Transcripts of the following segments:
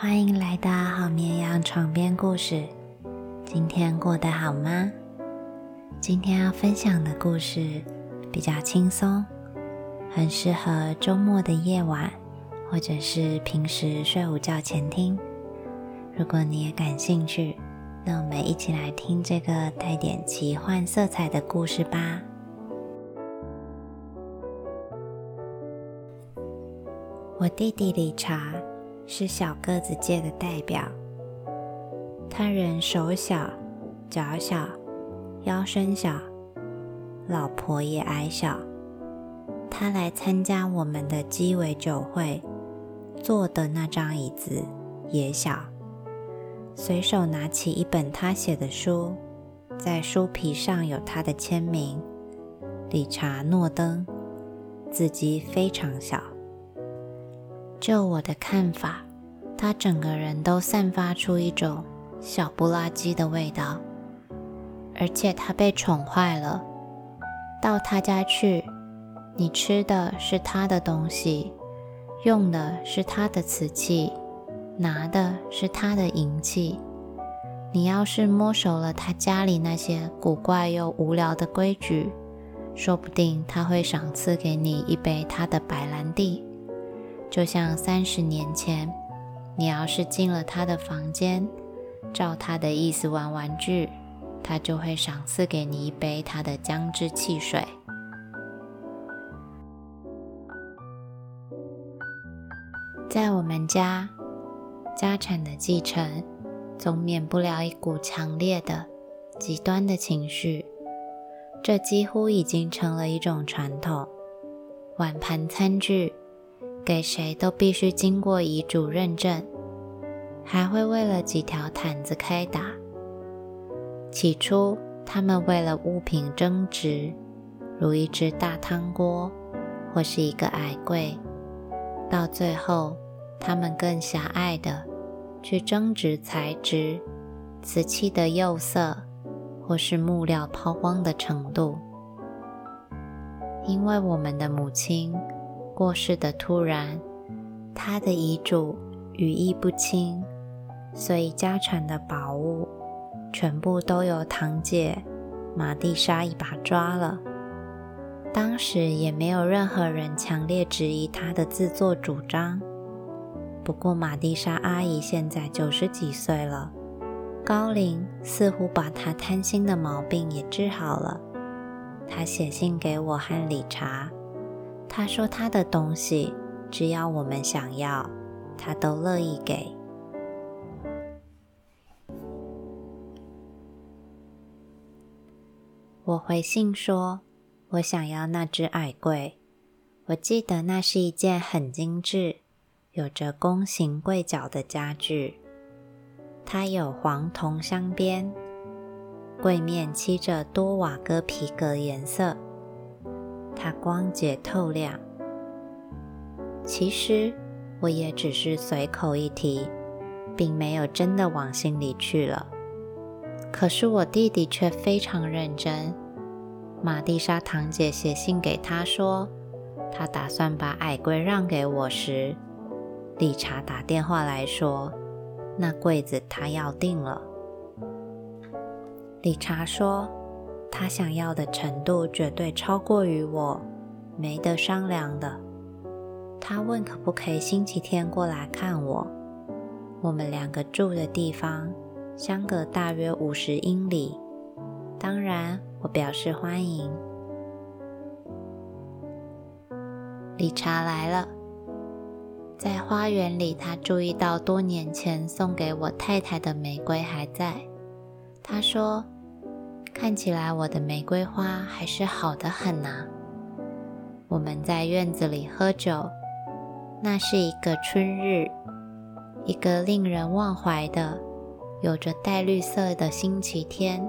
欢迎来到好绵羊床边故事。今天过得好吗？今天要分享的故事比较轻松，很适合周末的夜晚，或者是平时睡午觉前听。如果你也感兴趣，那我们一起来听这个带点奇幻色彩的故事吧。我弟弟理查。是小个子界的代表。他人手小、脚小、腰身小，老婆也矮小。他来参加我们的鸡尾酒会，坐的那张椅子也小。随手拿起一本他写的书，在书皮上有他的签名：理查·诺登，字迹非常小。就我的看法，他整个人都散发出一种小不拉几的味道，而且他被宠坏了。到他家去，你吃的是他的东西，用的是他的瓷器，拿的是他的银器。你要是摸熟了他家里那些古怪又无聊的规矩，说不定他会赏赐给你一杯他的白兰地。就像三十年前，你要是进了他的房间，照他的意思玩玩具，他就会赏赐给你一杯他的姜汁汽水。在我们家，家产的继承总免不了一股强烈的、极端的情绪，这几乎已经成了一种传统。碗盘餐具。给谁都必须经过遗嘱认证，还会为了几条毯子开打。起初，他们为了物品争执，如一只大汤锅或是一个矮柜；到最后，他们更狭隘的去争执材质、瓷器的釉色或是木料抛光的程度。因为我们的母亲。过世的突然，他的遗嘱语意不清，所以家产的宝物全部都由堂姐玛蒂莎一把抓了。当时也没有任何人强烈质疑他的自作主张。不过玛蒂莎阿姨现在九十几岁了，高龄似乎把她贪心的毛病也治好了。她写信给我和理查。他说：“他的东西，只要我们想要，他都乐意给。”我回信说：“我想要那只矮柜。我记得那是一件很精致、有着弓形柜角的家具。它有黄铜镶边，柜面漆着多瓦戈皮革颜色。”它光洁透亮。其实我也只是随口一提，并没有真的往心里去了。可是我弟弟却非常认真。玛蒂莎堂姐写信给他说，他打算把矮柜让给我时，理查打电话来说，那柜子他要定了。理查说。他想要的程度绝对超过于我，没得商量的。他问可不可以星期天过来看我。我们两个住的地方相隔大约五十英里，当然我表示欢迎。理查来了，在花园里，他注意到多年前送给我太太的玫瑰还在。他说。看起来我的玫瑰花还是好的很呐。我们在院子里喝酒，那是一个春日，一个令人忘怀的、有着带绿色的星期天。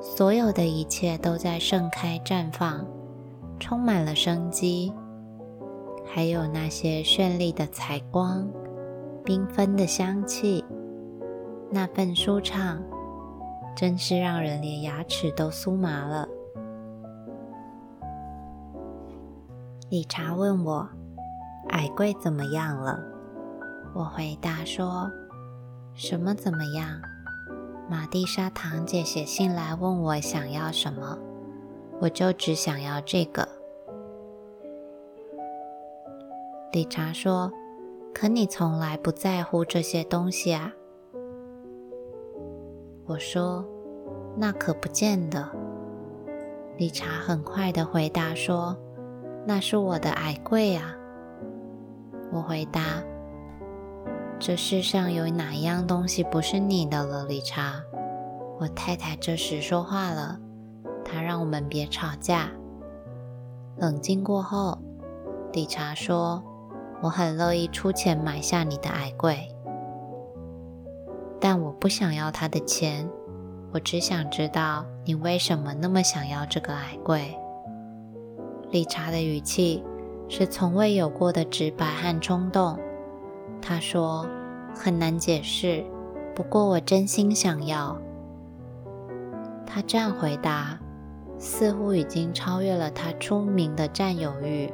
所有的一切都在盛开绽放，充满了生机，还有那些绚丽的彩光、缤纷的香气，那份舒畅。真是让人连牙齿都酥麻了。理查问我：“矮柜怎么样了？”我回答说：“什么怎么样？玛蒂莎堂姐写信来问我想要什么，我就只想要这个。”理查说：“可你从来不在乎这些东西啊。”我说：“那可不见得。”理查很快的回答说：“那是我的矮柜啊。”我回答：“这世上有哪一样东西不是你的了？”理查，我太太这时说话了，她让我们别吵架。冷静过后，理查说：“我很乐意出钱买下你的矮柜，但我不想要他的钱，我只想知道你为什么那么想要这个矮柜。”理查的语气。是从未有过的直白和冲动。他说：“很难解释，不过我真心想要。”他这样回答，似乎已经超越了他出名的占有欲。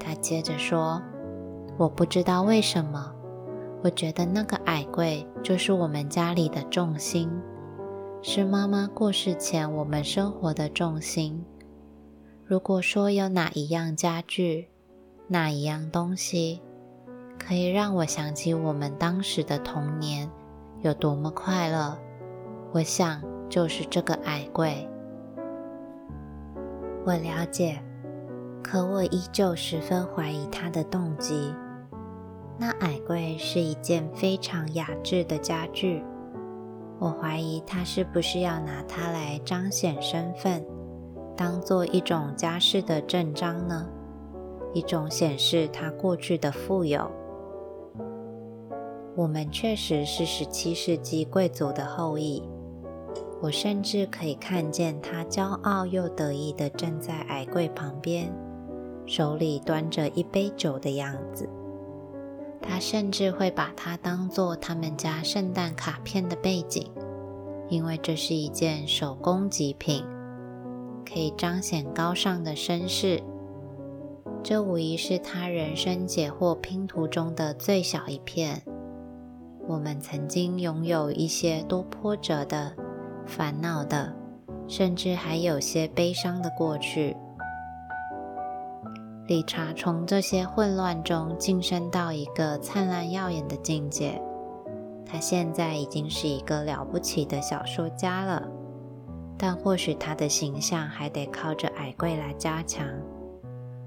他接着说：“我不知道为什么，我觉得那个矮柜就是我们家里的重心，是妈妈过世前我们生活的重心。如果说有哪一样家具，哪一样东西可以让我想起我们当时的童年有多么快乐。我想就是这个矮柜。我了解，可我依旧十分怀疑他的动机。那矮柜是一件非常雅致的家具，我怀疑他是不是要拿它来彰显身份，当做一种家世的证章呢？一种显示他过去的富有。我们确实是十七世纪贵族的后裔。我甚至可以看见他骄傲又得意地站在矮柜旁边，手里端着一杯酒的样子。他甚至会把它当做他们家圣诞卡片的背景，因为这是一件手工极品，可以彰显高尚的绅士。这无疑是他人生解惑拼图中的最小一片。我们曾经拥有一些多波折的、烦恼的，甚至还有些悲伤的过去。理查从这些混乱中晋升到一个灿烂耀眼的境界。他现在已经是一个了不起的小说家了，但或许他的形象还得靠着矮柜来加强。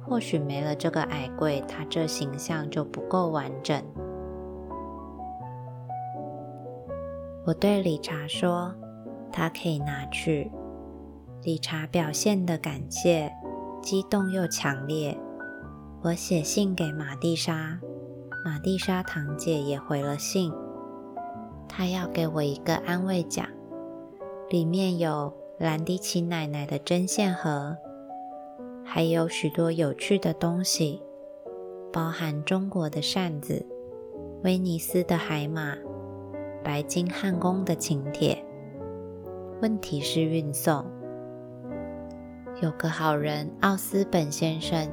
或许没了这个矮柜，他这形象就不够完整。我对理查说：“他可以拿去。”理查表现的感谢，激动又强烈。我写信给玛蒂莎，玛蒂莎堂姐也回了信。她要给我一个安慰奖，里面有兰迪奇奶奶的针线盒。还有许多有趣的东西，包含中国的扇子、威尼斯的海马、白金汉宫的请帖。问题是运送。有个好人奥斯本先生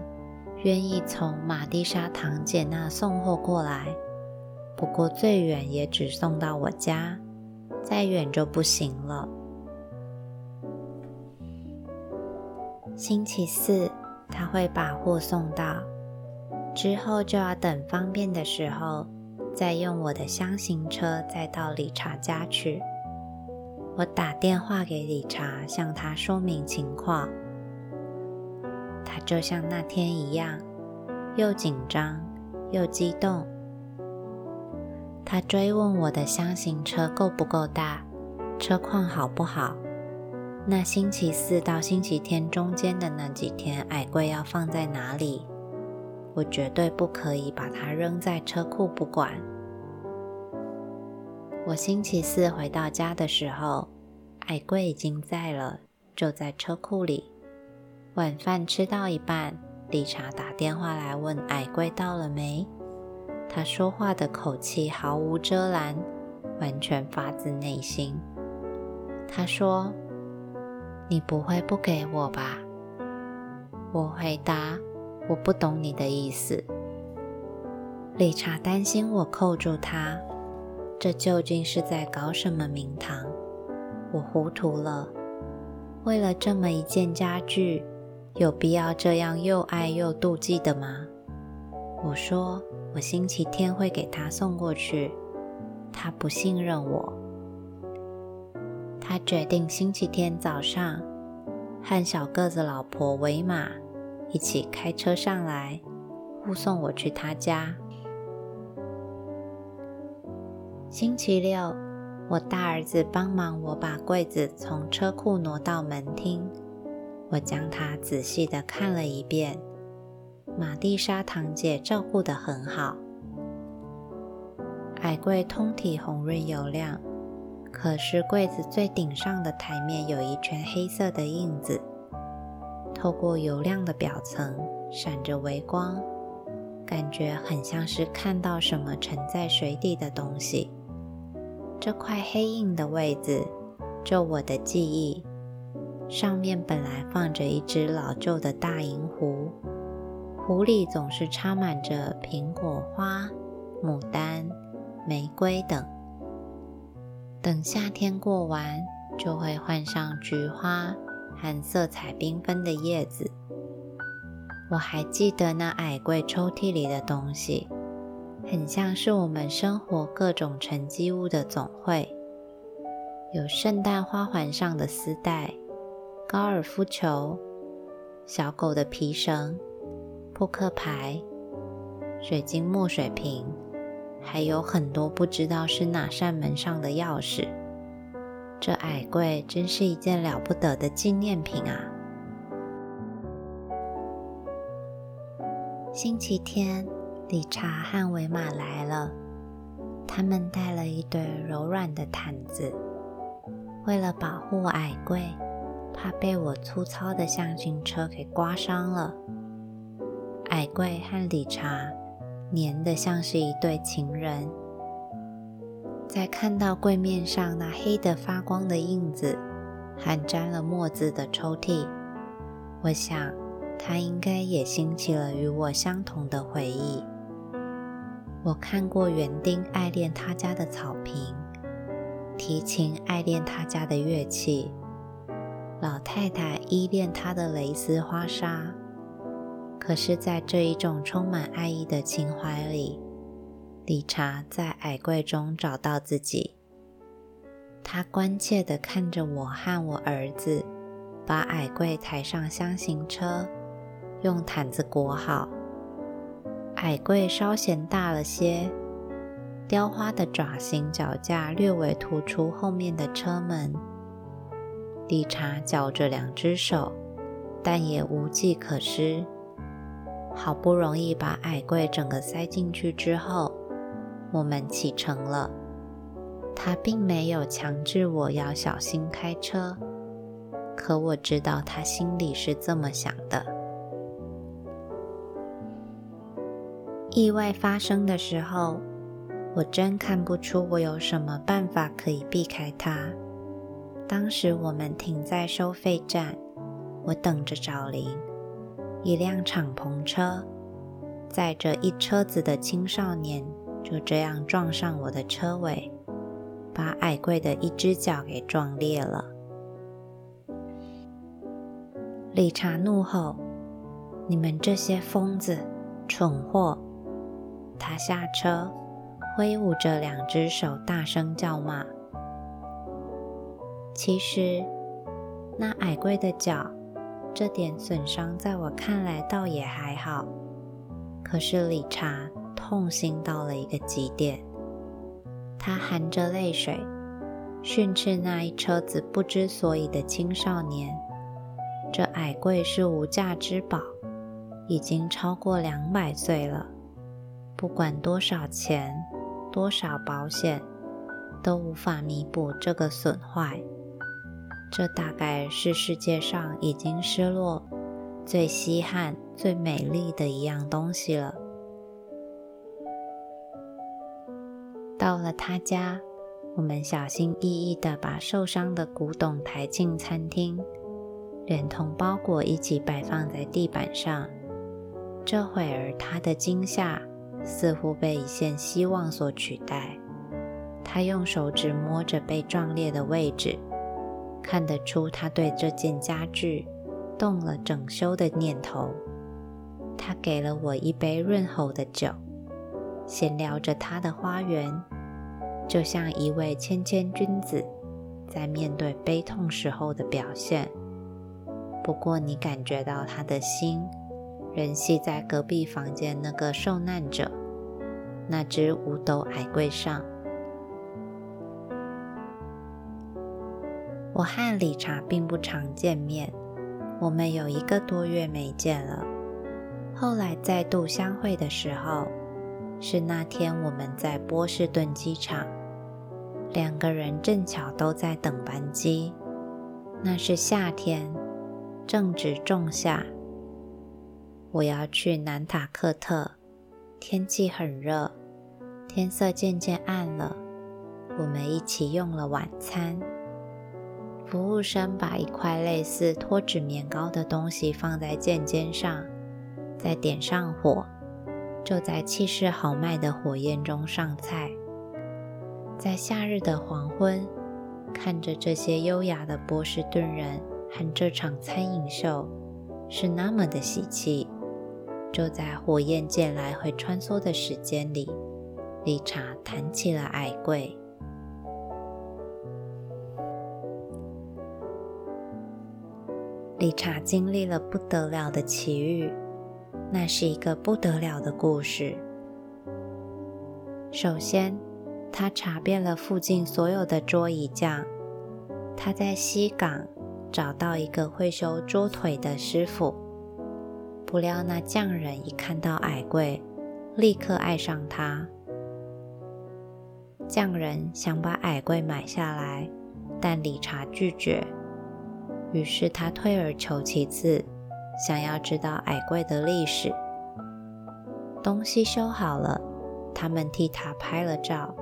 愿意从马蒂莎堂姐那送货过来，不过最远也只送到我家，再远就不行了。星期四他会把货送到，之后就要等方便的时候，再用我的箱型车再到理查家去。我打电话给理查，向他说明情况。就像那天一样，又紧张又激动。他追问我的箱型车够不够大，车况好不好。那星期四到星期天中间的那几天，矮柜要放在哪里？我绝对不可以把它扔在车库不管。我星期四回到家的时候，矮柜已经在了，就在车库里。晚饭吃到一半，理查打电话来问矮柜到了没。他说话的口气毫无遮拦，完全发自内心。他说。你不会不给我吧？我回答：“我不懂你的意思。”理查担心我扣住他，这究竟是在搞什么名堂？我糊涂了。为了这么一件家具，有必要这样又爱又妒忌的吗？我说我星期天会给他送过去。他不信任我。他决定星期天早上和小个子老婆维玛一起开车上来，护送我去他家。星期六，我大儿子帮忙我把柜子从车库挪到门厅，我将它仔细的看了一遍。玛蒂莎堂姐照顾得很好，矮柜通体红润油亮。可是柜子最顶上的台面有一圈黑色的印子，透过油亮的表层闪着微光，感觉很像是看到什么沉在水底的东西。这块黑印的位置，就我的记忆，上面本来放着一只老旧的大银壶，壶里总是插满着苹果花、牡丹、玫瑰等。等夏天过完，就会换上菊花和色彩缤纷的叶子。我还记得那矮柜抽屉里的东西，很像是我们生活各种沉积物的总汇。有圣诞花环上的丝带、高尔夫球、小狗的皮绳、扑克牌、水晶墨水瓶。还有很多不知道是哪扇门上的钥匙。这矮柜真是一件了不得的纪念品啊！星期天，理查和维玛来了，他们带了一堆柔软的毯子。为了保护矮柜，怕被我粗糙的箱型车给刮伤了，矮柜和理查。粘得像是一对情人，在看到柜面上那黑的发光的印子和沾了墨渍的抽屉，我想他应该也兴起了与我相同的回忆。我看过园丁爱恋他家的草坪，提琴爱恋他家的乐器，老太太依恋他的蕾丝花纱。可是，在这一种充满爱意的情怀里，理查在矮柜中找到自己。他关切地看着我和我儿子，把矮柜抬上箱型车，用毯子裹好。矮柜稍显大了些，雕花的爪形脚架略微突出后面的车门。理查绞着两只手，但也无计可施。好不容易把矮柜整个塞进去之后，我们启程了。他并没有强制我要小心开车，可我知道他心里是这么想的。意外发生的时候，我真看不出我有什么办法可以避开它。当时我们停在收费站，我等着找零。一辆敞篷车载着一车子的青少年，就这样撞上我的车尾，把矮柜的一只脚给撞裂了。理查怒吼：“你们这些疯子、蠢货！”他下车，挥舞着两只手，大声叫骂。其实，那矮柜的脚。这点损伤在我看来倒也还好，可是理查痛心到了一个极点，他含着泪水训斥那一车子不知所以的青少年。这矮柜是无价之宝，已经超过两百岁了，不管多少钱、多少保险，都无法弥补这个损坏。这大概是世界上已经失落最稀罕、最美丽的一样东西了。到了他家，我们小心翼翼地把受伤的古董抬进餐厅，连同包裹一起摆放在地板上。这会儿他的惊吓似乎被一线希望所取代。他用手指摸着被撞裂的位置，看得出他对这件家具动了整修的念头。他给了我一杯润喉的酒，闲聊着他的花园，就像一位谦谦君子在面对悲痛时候的表现。不过，你感觉到他的心仍系在隔壁房间那个受难者那只五斗矮柜上。我和理查并不常见面，我们有一个多月没见了。后来再度相会的时候，是那天我们在波士顿机场，两个人正巧都在等班机。那是夏天，正值仲夏。我要去南塔克特，天气很热，天色渐渐暗了。我们一起用了晚餐。服务生把一块类似脱脂棉膏的东西放在剑尖上，再点上火，就在气势豪迈的火焰中上菜。在夏日的黄昏，看着这些优雅的波士顿人和这场餐饮秀，是那么的喜气。就在火焰剑来回穿梭的时间里，理查弹起了矮柜。理查经历了不得了的奇遇，那是一个不得了的故事。首先，他查遍了附近所有的桌椅匠，他在西港找到一个会修桌腿的师傅。不料那匠人一看到矮柜，立刻爱上他。匠人想把矮柜买下来，但理查拒绝。于是他退而求其次，想要知道矮柜的历史。东西修好了，他们替他拍了照，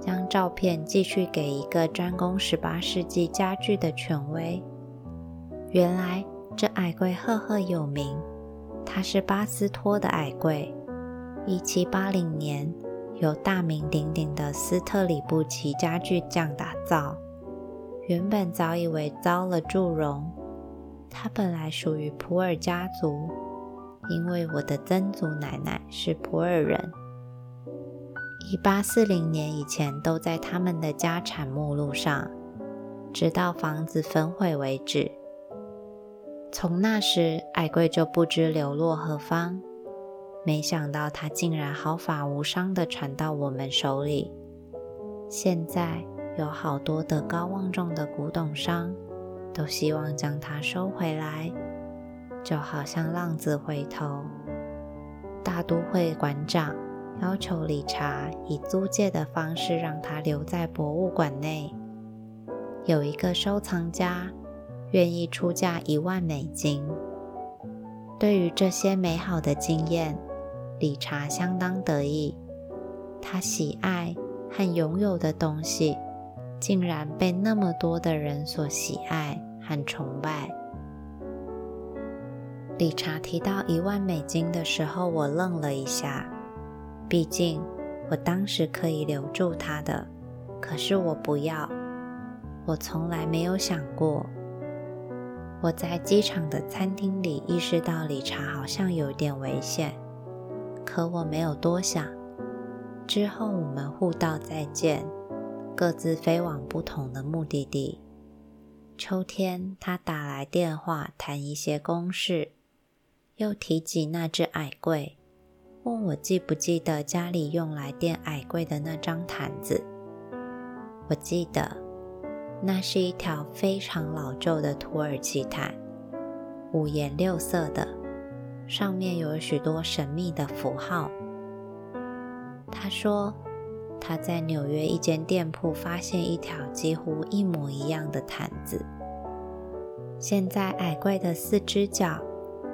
将照片寄去给一个专攻十八世纪家具的权威。原来这矮柜赫赫有名，它是巴斯托的矮柜，一七八零年由大名鼎鼎的斯特里布奇家具匠打造。原本早以为遭了祝融，他本来属于普尔家族，因为我的曾祖奶奶是普尔人。一八四零年以前都在他们的家产目录上，直到房子焚毁为止。从那时，矮柜就不知流落何方。没想到它竟然毫发无伤地传到我们手里。现在。有好多德高望重的古董商都希望将它收回来，就好像浪子回头。大都会馆长要求理查以租借的方式让它留在博物馆内。有一个收藏家愿意出价一万美金。对于这些美好的经验，理查相当得意。他喜爱和拥有的东西。竟然被那么多的人所喜爱和崇拜。理查提到一万美金的时候，我愣了一下。毕竟我当时可以留住他的，可是我不要。我从来没有想过。我在机场的餐厅里意识到理查好像有点危险，可我没有多想。之后我们互道再见。各自飞往不同的目的地。秋天，他打来电话谈一些公事，又提及那只矮柜，问我记不记得家里用来垫矮柜的那张毯子。我记得，那是一条非常老旧的土耳其毯，五颜六色的，上面有许多神秘的符号。他说。他在纽约一间店铺发现一条几乎一模一样的毯子。现在矮怪的四只脚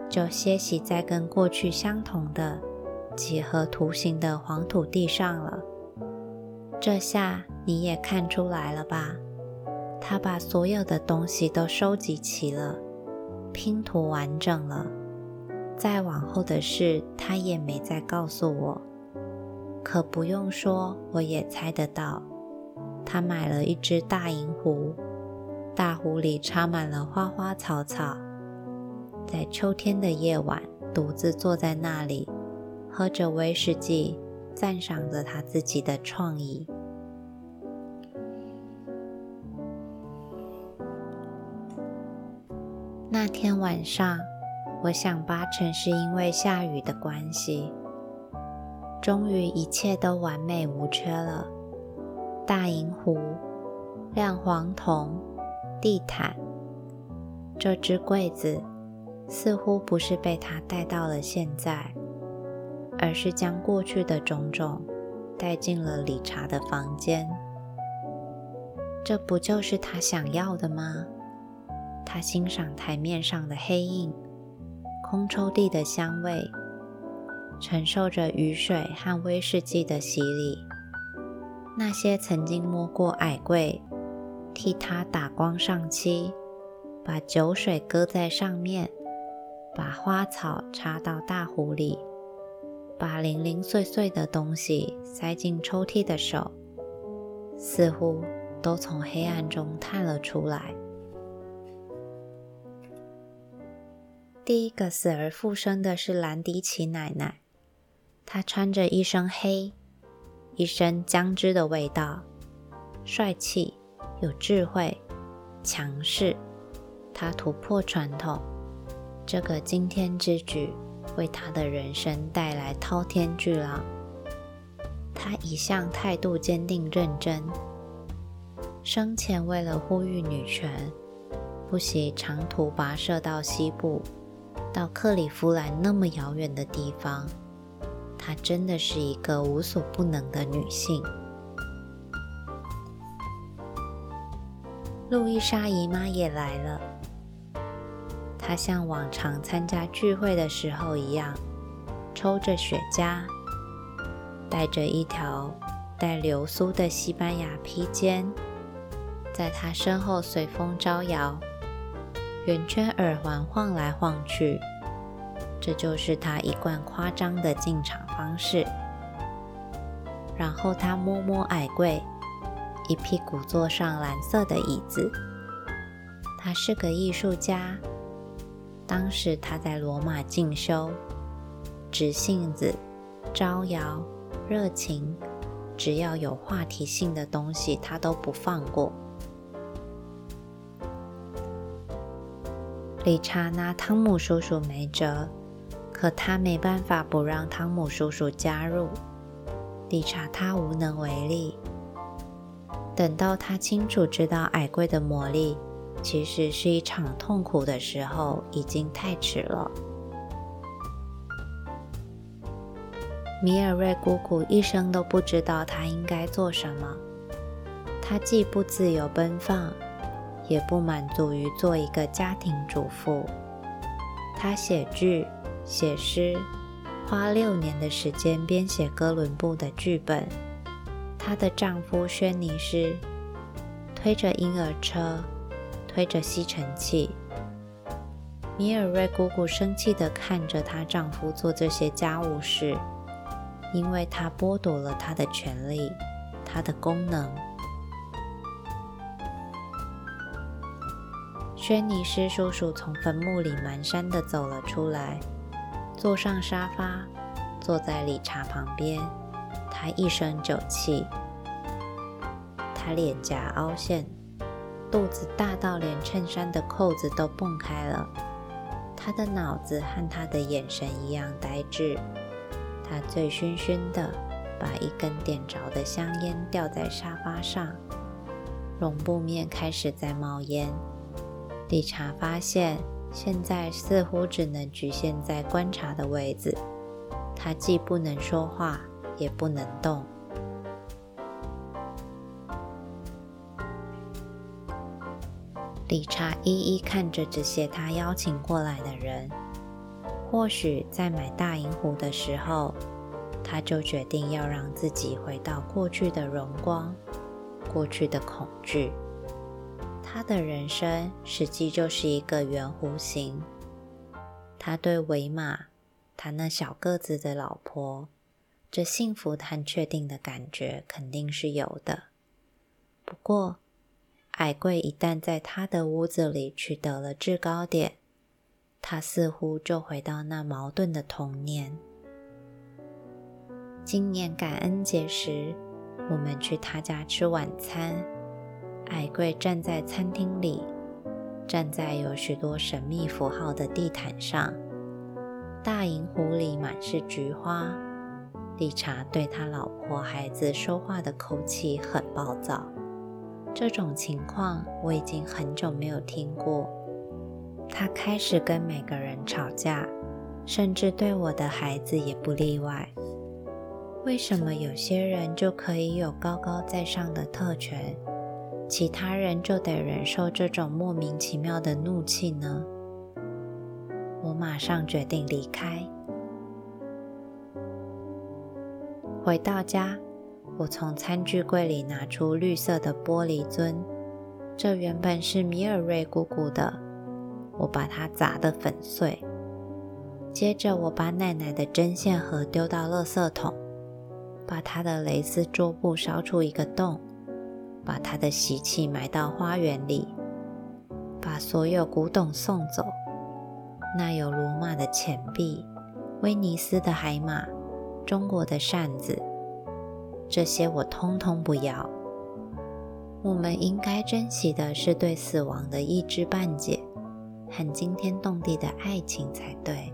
就歇息在跟过去相同的几何图形的黄土地上了。这下你也看出来了吧？他把所有的东西都收集齐了，拼图完整了。再往后的事，他也没再告诉我。可不用说，我也猜得到，他买了一只大银壶，大壶里插满了花花草草，在秋天的夜晚，独自坐在那里，喝着威士忌，赞赏着他自己的创意。那天晚上，我想八成是因为下雨的关系。终于一切都完美无缺了。大银壶、亮黄铜、地毯，这只柜子似乎不是被他带到了现在，而是将过去的种种带进了理查的房间。这不就是他想要的吗？他欣赏台面上的黑印、空抽屉的香味，承受着雨水和威士忌的洗礼。那些曾经摸过矮柜，替他打光上漆，把酒水搁在上面，把花草插到大壶里，把零零碎碎的东西塞进抽屉的手，似乎都从黑暗中探了出来。第一个死而复生的是兰迪奇奶奶，他穿着一身黑，一身姜汁的味道，帅气、有智慧、强势。他突破传统，这个惊天之举为他的人生带来滔天巨浪。他一向态度坚定认真，生前为了呼吁女权，不惜长途跋涉到西部。到克里夫兰那么遥远的地方，她真的是一个无所不能的女性。路易莎姨妈也来了，她像往常参加聚会的时候一样，抽着雪茄，带着一条带流苏的西班牙披肩，在她身后随风招摇。圆圈耳环晃来晃去，这就是他一贯夸张的进场方式。然后他摸摸矮柜，一屁股坐上蓝色的椅子。他是个艺术家，当时他在罗马进修，直性子、招摇、热情，只要有话题性的东西，他都不放过。理查拿汤姆叔叔没辙，可他没办法不让汤姆叔叔加入。理查他无能为力。等到他清楚知道矮柜的魔力其实是一场痛苦的时候，已经太迟了。米尔瑞姑姑一生都不知道她应该做什么。她既不自由奔放。也不满足于做一个家庭主妇，她写剧、写诗，花六年的时间编写哥伦布的剧本。她的丈夫轩尼诗推着婴儿车，推着吸尘器。米尔瑞姑姑生气地看着她丈夫做这些家务事，因为他剥夺了她的权利，她的功能。轩尼诗叔叔从坟墓里蹒跚地走了出来，坐上沙发，坐在理查旁边。他一身酒气，他脸颊凹陷，肚子大到连衬衫的扣子都蹦开了。他的脑子和他的眼神一样呆滞。他醉醺醺的，把一根点着的香烟吊在沙发上，绒布面开始在冒烟。理查发现，现在似乎只能局限在观察的位置。他既不能说话，也不能动。理查一一看着这些他邀请过来的人。或许在买大银壶的时候，他就决定要让自己回到过去的荣光，过去的恐惧。他的人生实际就是一个圆弧形。他对维玛，他那小个子的老婆，这幸福和确定的感觉肯定是有的。不过，矮贵一旦在他的屋子里取得了制高点，他似乎就回到那矛盾的童年。今年感恩节时，我们去他家吃晚餐。矮贵站在餐厅里，站在有许多神秘符号的地毯上。大银壶里满是菊花。理查对他老婆孩子说话的口气很暴躁。这种情况我已经很久没有听过。他开始跟每个人吵架，甚至对我的孩子也不例外。为什么有些人就可以有高高在上的特权，其他人就得忍受这种莫名其妙的怒气呢？我马上决定离开。回到家，我从餐具柜里拿出绿色的玻璃樽，这原本是米尔瑞姑姑的，我把它砸得粉碎。接着，我把奶奶的针线盒丢到垃圾桶。把她的蕾丝桌布烧出一个洞，把他的习器埋到花园里，把所有古董送走。那有罗马的钱币、威尼斯的海马、中国的扇子，这些我通通不要。我们应该珍惜的是对死亡的一知半解，很惊天动地的爱情才对。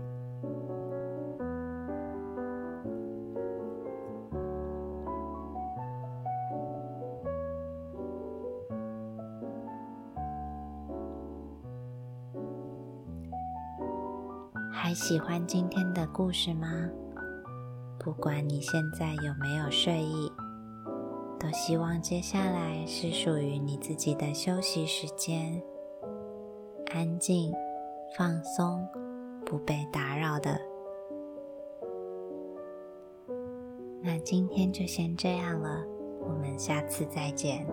还喜欢今天的故事吗？不管你现在有没有睡意，都希望接下来是属于你自己的休息时间，安静、放松、不被打扰的。那今天就先这样了，我们下次再见。